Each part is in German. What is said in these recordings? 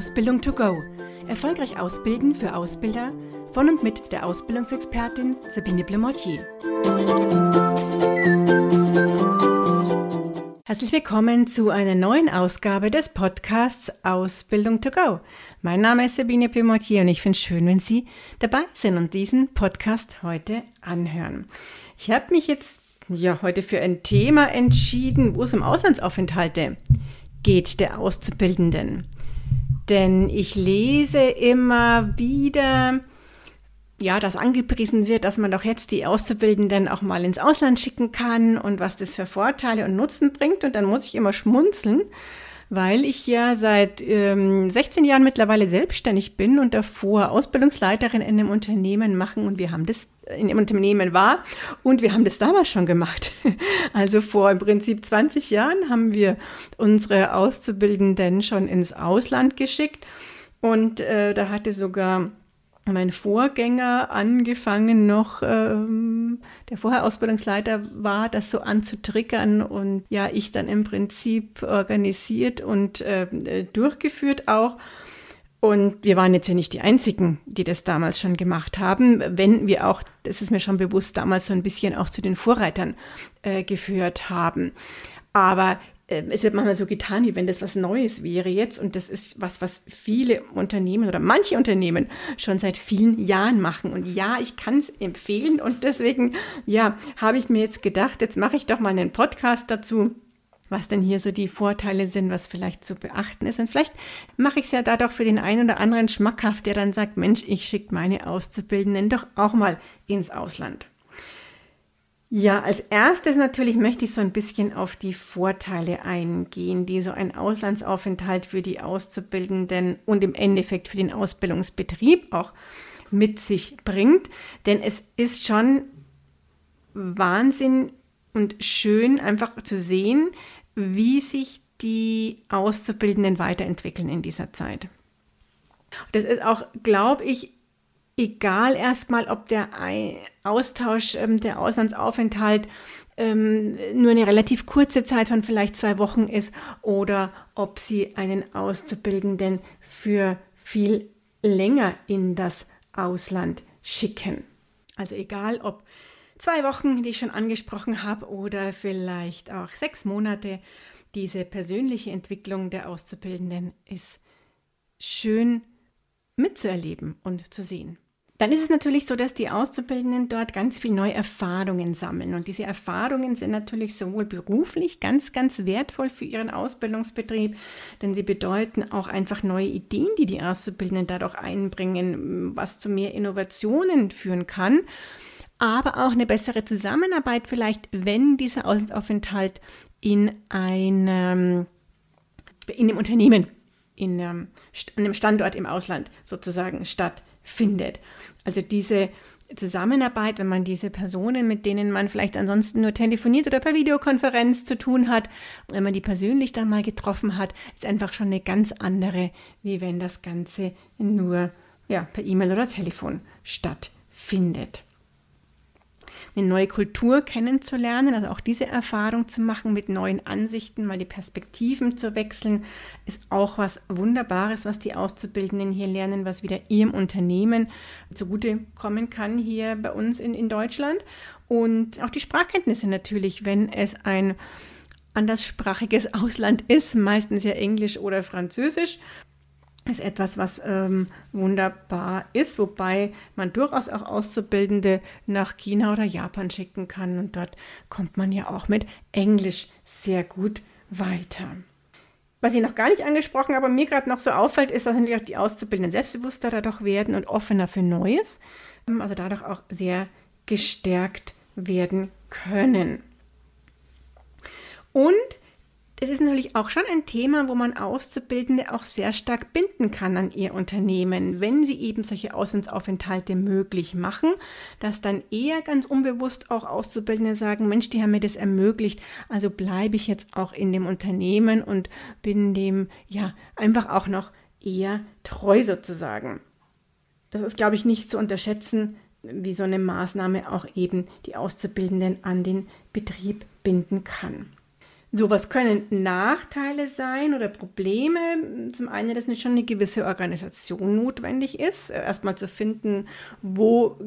Ausbildung to go. Erfolgreich ausbilden für Ausbilder von und mit der Ausbildungsexpertin Sabine Blemortier. Herzlich willkommen zu einer neuen Ausgabe des Podcasts Ausbildung to go. Mein Name ist Sabine Blemortier und ich finde es schön, wenn Sie dabei sind und diesen Podcast heute anhören. Ich habe mich jetzt ja heute für ein Thema entschieden, wo es um Auslandsaufenthalte geht der Auszubildenden. Denn ich lese immer wieder, ja, dass angepriesen wird, dass man doch jetzt die Auszubildenden auch mal ins Ausland schicken kann und was das für Vorteile und Nutzen bringt. Und dann muss ich immer schmunzeln, weil ich ja seit ähm, 16 Jahren mittlerweile selbstständig bin und davor Ausbildungsleiterin in einem Unternehmen machen und wir haben das in dem Unternehmen war und wir haben das damals schon gemacht. Also vor im Prinzip 20 Jahren haben wir unsere Auszubildenden schon ins Ausland geschickt und äh, da hatte sogar mein Vorgänger angefangen noch, ähm, der vorher Ausbildungsleiter war, das so anzutriggern und ja, ich dann im Prinzip organisiert und äh, durchgeführt auch. Und wir waren jetzt ja nicht die Einzigen, die das damals schon gemacht haben, wenn wir auch, das ist mir schon bewusst, damals so ein bisschen auch zu den Vorreitern äh, geführt haben. Aber äh, es wird manchmal so getan, wie wenn das was Neues wäre jetzt. Und das ist was, was viele Unternehmen oder manche Unternehmen schon seit vielen Jahren machen. Und ja, ich kann es empfehlen. Und deswegen, ja, habe ich mir jetzt gedacht, jetzt mache ich doch mal einen Podcast dazu was denn hier so die Vorteile sind, was vielleicht zu beachten ist. Und vielleicht mache ich es ja da doch für den einen oder anderen schmackhaft, der dann sagt, Mensch, ich schicke meine Auszubildenden doch auch mal ins Ausland. Ja, als erstes natürlich möchte ich so ein bisschen auf die Vorteile eingehen, die so ein Auslandsaufenthalt für die Auszubildenden und im Endeffekt für den Ausbildungsbetrieb auch mit sich bringt. Denn es ist schon Wahnsinn und schön einfach zu sehen, wie sich die Auszubildenden weiterentwickeln in dieser Zeit. Das ist auch, glaube ich, egal erstmal, ob der Austausch, ähm, der Auslandsaufenthalt ähm, nur eine relativ kurze Zeit von vielleicht zwei Wochen ist oder ob sie einen Auszubildenden für viel länger in das Ausland schicken. Also egal, ob zwei Wochen, die ich schon angesprochen habe, oder vielleicht auch sechs Monate. Diese persönliche Entwicklung der Auszubildenden ist schön mitzuerleben und zu sehen. Dann ist es natürlich so, dass die Auszubildenden dort ganz viel neue Erfahrungen sammeln. Und diese Erfahrungen sind natürlich sowohl beruflich ganz, ganz wertvoll für ihren Ausbildungsbetrieb, denn sie bedeuten auch einfach neue Ideen, die die Auszubildenden dadurch einbringen, was zu mehr Innovationen führen kann aber auch eine bessere Zusammenarbeit vielleicht, wenn dieser Auslandsaufenthalt in einem, in einem Unternehmen, in einem, an einem Standort im Ausland sozusagen stattfindet. Also diese Zusammenarbeit, wenn man diese Personen, mit denen man vielleicht ansonsten nur telefoniert oder per Videokonferenz zu tun hat, wenn man die persönlich dann mal getroffen hat, ist einfach schon eine ganz andere, wie wenn das Ganze nur ja, per E-Mail oder Telefon stattfindet eine neue Kultur kennenzulernen, also auch diese Erfahrung zu machen mit neuen Ansichten, mal die Perspektiven zu wechseln, ist auch was Wunderbares, was die Auszubildenden hier lernen, was wieder ihrem Unternehmen zugute kommen kann hier bei uns in, in Deutschland. Und auch die Sprachkenntnisse natürlich, wenn es ein anderssprachiges Ausland ist, meistens ja Englisch oder Französisch ist etwas, was ähm, wunderbar ist, wobei man durchaus auch Auszubildende nach China oder Japan schicken kann und dort kommt man ja auch mit Englisch sehr gut weiter. Was ich noch gar nicht angesprochen habe, aber mir gerade noch so auffällt, ist, dass natürlich auch die Auszubildenden selbstbewusster dadurch werden und offener für Neues, ähm, also dadurch auch sehr gestärkt werden können. Und es ist natürlich auch schon ein Thema, wo man Auszubildende auch sehr stark binden kann an ihr Unternehmen, wenn sie eben solche Auslandsaufenthalte möglich machen, dass dann eher ganz unbewusst auch Auszubildende sagen, Mensch, die haben mir das ermöglicht, also bleibe ich jetzt auch in dem Unternehmen und bin dem ja einfach auch noch eher treu sozusagen. Das ist, glaube ich, nicht zu unterschätzen, wie so eine Maßnahme auch eben die Auszubildenden an den Betrieb binden kann. So, was können Nachteile sein oder Probleme? Zum einen, dass nicht schon eine gewisse Organisation notwendig ist. Erstmal zu finden, wo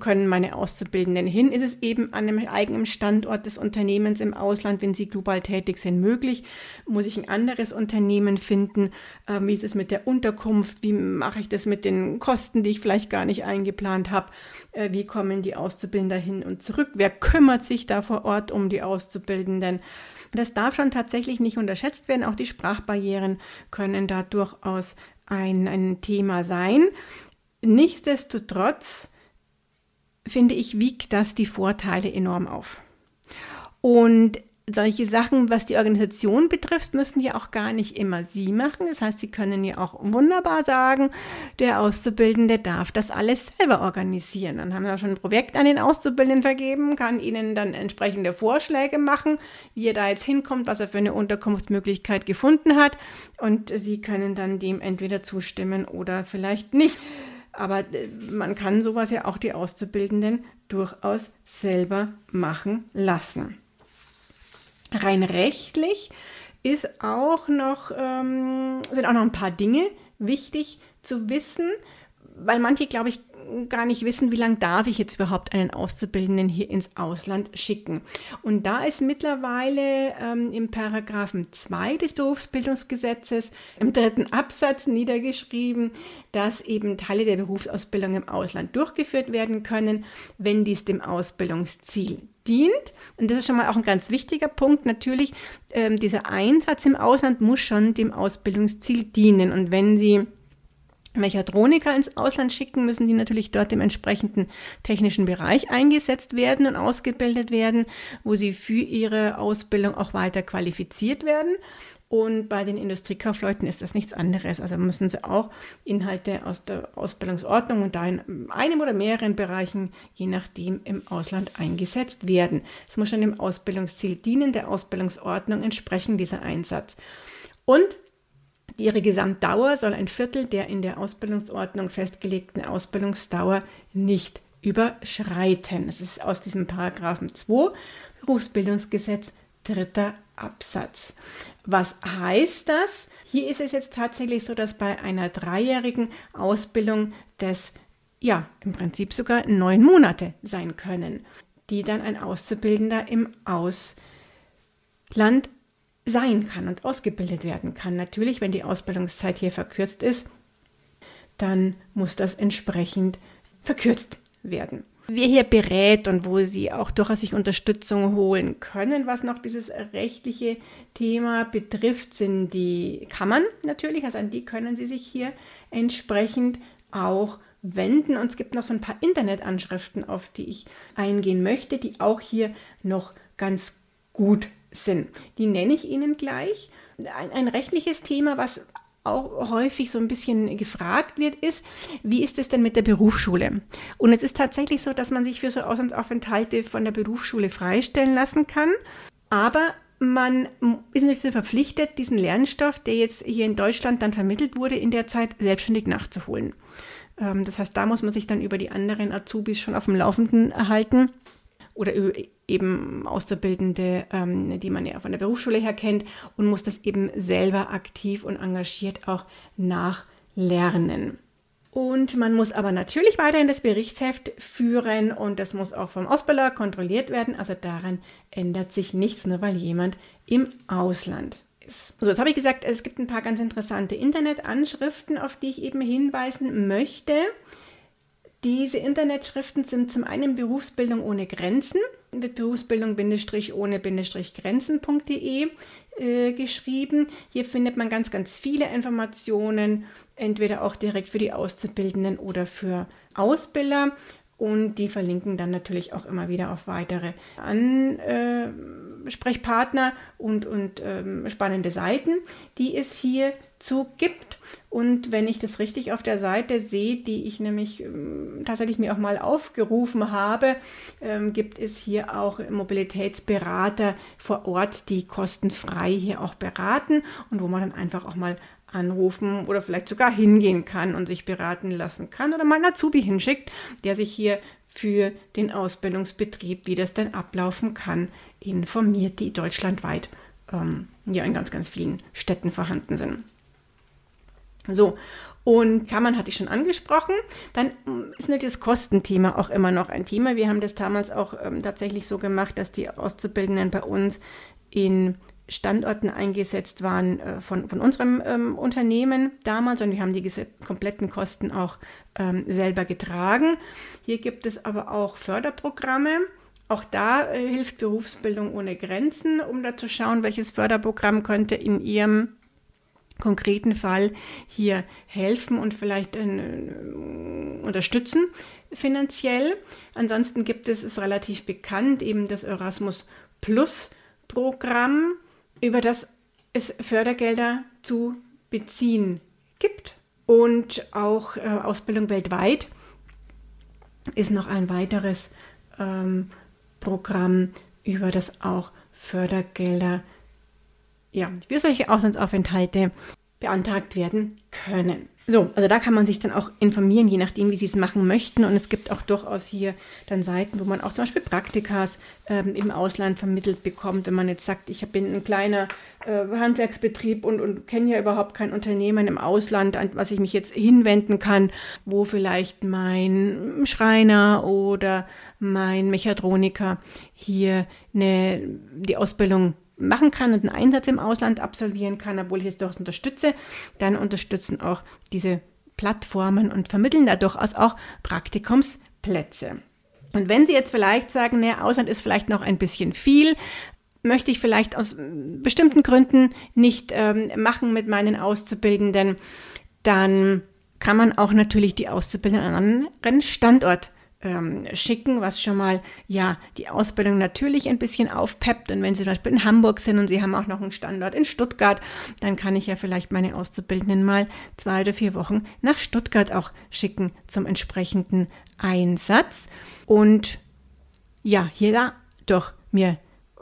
können meine Auszubildenden hin? Ist es eben an einem eigenen Standort des Unternehmens im Ausland, wenn sie global tätig sind, möglich? Muss ich ein anderes Unternehmen finden? Ähm, wie ist es mit der Unterkunft? Wie mache ich das mit den Kosten, die ich vielleicht gar nicht eingeplant habe? Äh, wie kommen die Auszubildenden hin und zurück? Wer kümmert sich da vor Ort um die Auszubildenden? Das darf schon tatsächlich nicht unterschätzt werden. Auch die Sprachbarrieren können da durchaus ein, ein Thema sein. Nichtsdestotrotz finde ich, wiegt das die Vorteile enorm auf. Und solche Sachen, was die Organisation betrifft, müssen ja auch gar nicht immer Sie machen. Das heißt, Sie können ja auch wunderbar sagen, der Auszubildende darf das alles selber organisieren. Dann haben wir schon ein Projekt an den Auszubildenden vergeben, kann Ihnen dann entsprechende Vorschläge machen, wie er da jetzt hinkommt, was er für eine Unterkunftsmöglichkeit gefunden hat. Und Sie können dann dem entweder zustimmen oder vielleicht nicht. Aber äh, man kann sowas ja auch die Auszubildenden durchaus selber machen lassen. Rein rechtlich ist auch noch, ähm, sind auch noch ein paar Dinge wichtig zu wissen, weil manche, glaube ich, gar nicht wissen, wie lange darf ich jetzt überhaupt einen Auszubildenden hier ins Ausland schicken. Und da ist mittlerweile ähm, im Paragraphen 2 des Berufsbildungsgesetzes im dritten Absatz niedergeschrieben, dass eben Teile der Berufsausbildung im Ausland durchgeführt werden können, wenn dies dem Ausbildungsziel dient. Und das ist schon mal auch ein ganz wichtiger Punkt. Natürlich, ähm, dieser Einsatz im Ausland muss schon dem Ausbildungsziel dienen. Und wenn Sie Mechatroniker ins Ausland schicken, müssen die natürlich dort im entsprechenden technischen Bereich eingesetzt werden und ausgebildet werden, wo sie für ihre Ausbildung auch weiter qualifiziert werden. Und bei den Industriekaufleuten ist das nichts anderes. Also müssen sie auch Inhalte aus der Ausbildungsordnung und da in einem oder mehreren Bereichen, je nachdem, im Ausland eingesetzt werden. Es muss schon dem Ausbildungsziel dienen, der Ausbildungsordnung entsprechen dieser Einsatz. Und ihre Gesamtdauer soll ein Viertel der in der Ausbildungsordnung festgelegten Ausbildungsdauer nicht überschreiten. Es ist aus diesem Paragraphen 2 Berufsbildungsgesetz dritter Absatz. Was heißt das? Hier ist es jetzt tatsächlich so, dass bei einer dreijährigen Ausbildung das ja im Prinzip sogar neun Monate sein können, die dann ein Auszubildender im Ausland sein kann und ausgebildet werden kann. Natürlich, wenn die Ausbildungszeit hier verkürzt ist, dann muss das entsprechend verkürzt werden. Wer hier berät und wo Sie auch durchaus sich Unterstützung holen können, was noch dieses rechtliche Thema betrifft, sind die Kammern natürlich. Also an die können Sie sich hier entsprechend auch wenden. Und es gibt noch so ein paar Internetanschriften, auf die ich eingehen möchte, die auch hier noch ganz gut sind. Die nenne ich Ihnen gleich. Ein, ein rechtliches Thema, was auch häufig so ein bisschen gefragt wird, ist, wie ist es denn mit der Berufsschule? Und es ist tatsächlich so, dass man sich für so Auslandsaufenthalte von der Berufsschule freistellen lassen kann, aber man ist nicht verpflichtet, diesen Lernstoff, der jetzt hier in Deutschland dann vermittelt wurde, in der Zeit selbstständig nachzuholen. Ähm, das heißt, da muss man sich dann über die anderen Azubis schon auf dem Laufenden erhalten oder eben Auszubildende, ähm, die man ja von der Berufsschule her kennt und muss das eben selber aktiv und engagiert auch nachlernen. Und man muss aber natürlich weiterhin das Berichtsheft führen und das muss auch vom Ausbilder kontrolliert werden. Also daran ändert sich nichts, nur weil jemand im Ausland ist. So, jetzt habe ich gesagt, es gibt ein paar ganz interessante Internetanschriften, auf die ich eben hinweisen möchte. Diese Internetschriften sind zum einen Berufsbildung ohne Grenzen, wird Berufsbildung-ohne-grenzen.de äh, geschrieben. Hier findet man ganz, ganz viele Informationen, entweder auch direkt für die Auszubildenden oder für Ausbilder. Und die verlinken dann natürlich auch immer wieder auf weitere Ansprechpartner und, und ähm, spannende Seiten, die es hier zu gibt. Und wenn ich das richtig auf der Seite sehe, die ich nämlich ähm, tatsächlich mir auch mal aufgerufen habe, ähm, gibt es hier auch Mobilitätsberater vor Ort, die kostenfrei hier auch beraten und wo man dann einfach auch mal anrufen oder vielleicht sogar hingehen kann und sich beraten lassen kann oder mal einen Azubi hinschickt, der sich hier für den Ausbildungsbetrieb, wie das denn ablaufen kann, informiert, die deutschlandweit ähm, ja in ganz, ganz vielen Städten vorhanden sind. So, und Kammern hatte ich schon angesprochen. Dann mm, ist natürlich das Kostenthema auch immer noch ein Thema. Wir haben das damals auch ähm, tatsächlich so gemacht, dass die Auszubildenden bei uns in Standorten eingesetzt waren äh, von, von unserem ähm, Unternehmen damals und wir haben die kompletten Kosten auch ähm, selber getragen. Hier gibt es aber auch Förderprogramme. Auch da äh, hilft Berufsbildung ohne Grenzen, um da zu schauen, welches Förderprogramm könnte in Ihrem konkreten Fall hier helfen und vielleicht äh, unterstützen finanziell. Ansonsten gibt es, ist relativ bekannt, eben das Erasmus Plus Programm, über das es Fördergelder zu beziehen gibt. Und auch äh, Ausbildung weltweit ist noch ein weiteres ähm, Programm, über das auch Fördergelder ja, für solche Auslandsaufenthalte beantragt werden können. So, also da kann man sich dann auch informieren, je nachdem, wie sie es machen möchten. Und es gibt auch durchaus hier dann Seiten, wo man auch zum Beispiel Praktikas ähm, im Ausland vermittelt bekommt, wenn man jetzt sagt, ich bin ein kleiner äh, Handwerksbetrieb und, und kenne ja überhaupt kein Unternehmen im Ausland, an was ich mich jetzt hinwenden kann, wo vielleicht mein Schreiner oder mein Mechatroniker hier eine, die Ausbildung machen kann und einen Einsatz im Ausland absolvieren kann, obwohl ich es durchaus unterstütze, dann unterstützen auch diese Plattformen und vermitteln da durchaus auch Praktikumsplätze. Und wenn Sie jetzt vielleicht sagen, naja, Ausland ist vielleicht noch ein bisschen viel, möchte ich vielleicht aus bestimmten Gründen nicht ähm, machen mit meinen Auszubildenden, dann kann man auch natürlich die Auszubildenden an einen anderen Standort ähm, schicken, was schon mal ja die Ausbildung natürlich ein bisschen aufpeppt. Und wenn Sie zum Beispiel in Hamburg sind und Sie haben auch noch einen Standort in Stuttgart, dann kann ich ja vielleicht meine Auszubildenden mal zwei oder vier Wochen nach Stuttgart auch schicken zum entsprechenden Einsatz. Und ja, hier doch mir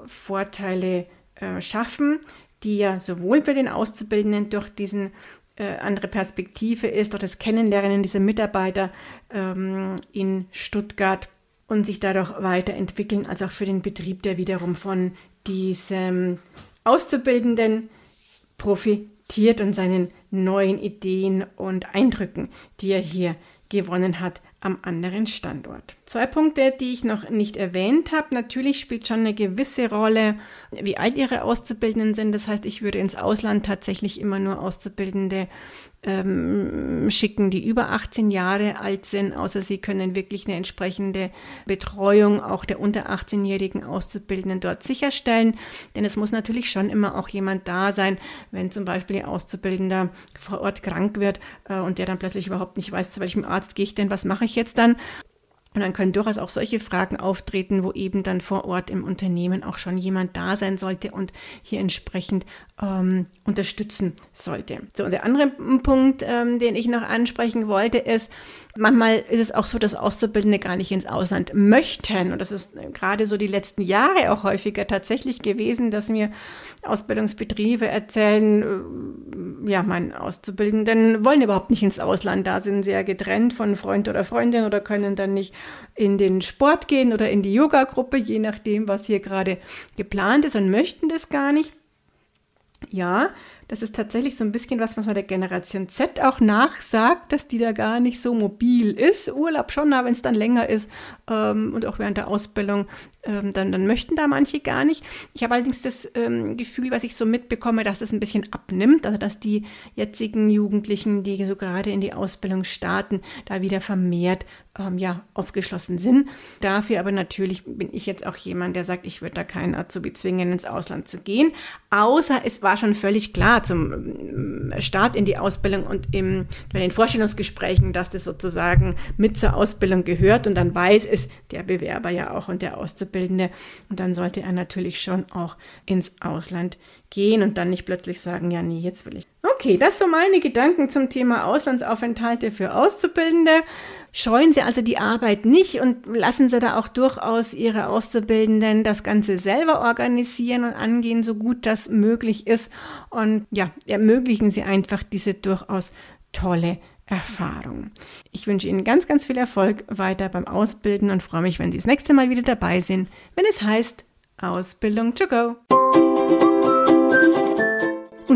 Vorteile äh, schaffen, die ja sowohl für den Auszubildenden durch diesen äh, andere Perspektive ist, durch das Kennenlernen dieser Mitarbeiter ähm, in Stuttgart und sich dadurch weiterentwickeln, als auch für den Betrieb, der wiederum von diesem Auszubildenden profitiert und seinen neuen Ideen und Eindrücken, die er hier gewonnen hat, am anderen Standort. Zwei Punkte, die ich noch nicht erwähnt habe. Natürlich spielt schon eine gewisse Rolle, wie alt Ihre Auszubildenden sind. Das heißt, ich würde ins Ausland tatsächlich immer nur Auszubildende ähm, schicken, die über 18 Jahre alt sind, außer sie können wirklich eine entsprechende Betreuung auch der unter 18-jährigen Auszubildenden dort sicherstellen. Denn es muss natürlich schon immer auch jemand da sein, wenn zum Beispiel Ihr Auszubildender vor Ort krank wird äh, und der dann plötzlich überhaupt nicht weiß, zu welchem Arzt gehe ich denn, was mache ich jetzt dann? Und dann können durchaus auch solche Fragen auftreten, wo eben dann vor Ort im Unternehmen auch schon jemand da sein sollte und hier entsprechend ähm, unterstützen sollte. So, und der andere Punkt, ähm, den ich noch ansprechen wollte, ist, manchmal ist es auch so, dass Auszubildende gar nicht ins Ausland möchten. Und das ist gerade so die letzten Jahre auch häufiger tatsächlich gewesen, dass mir Ausbildungsbetriebe erzählen, äh, ja, meine Auszubildenden wollen überhaupt nicht ins Ausland. Da sind sie ja getrennt von Freund oder Freundin oder können dann nicht in den Sport gehen oder in die Yoga-Gruppe, je nachdem, was hier gerade geplant ist und möchten das gar nicht. Ja, das ist tatsächlich so ein bisschen was, was man der Generation Z auch nachsagt, dass die da gar nicht so mobil ist. Urlaub schon, aber wenn es dann länger ist ähm, und auch während der Ausbildung, ähm, dann, dann möchten da manche gar nicht. Ich habe allerdings das ähm, Gefühl, was ich so mitbekomme, dass das ein bisschen abnimmt, also dass die jetzigen Jugendlichen, die so gerade in die Ausbildung starten, da wieder vermehrt ähm, ja, aufgeschlossen sind. Dafür aber natürlich bin ich jetzt auch jemand, der sagt, ich würde da keinen Azubi zwingen, ins Ausland zu gehen. Außer es war schon völlig klar zum ähm, Start in die Ausbildung und im, bei den Vorstellungsgesprächen, dass das sozusagen mit zur Ausbildung gehört und dann weiß es der Bewerber ja auch und der Auszubildende. Und dann sollte er natürlich schon auch ins Ausland gehen und dann nicht plötzlich sagen, ja, nee, jetzt will ich. Okay, das sind meine Gedanken zum Thema Auslandsaufenthalte für Auszubildende. Scheuen Sie also die Arbeit nicht und lassen Sie da auch durchaus Ihre Auszubildenden das Ganze selber organisieren und angehen, so gut das möglich ist. Und ja, ermöglichen Sie einfach diese durchaus tolle Erfahrung. Ich wünsche Ihnen ganz, ganz viel Erfolg weiter beim Ausbilden und freue mich, wenn Sie das nächste Mal wieder dabei sind, wenn es heißt Ausbildung to go.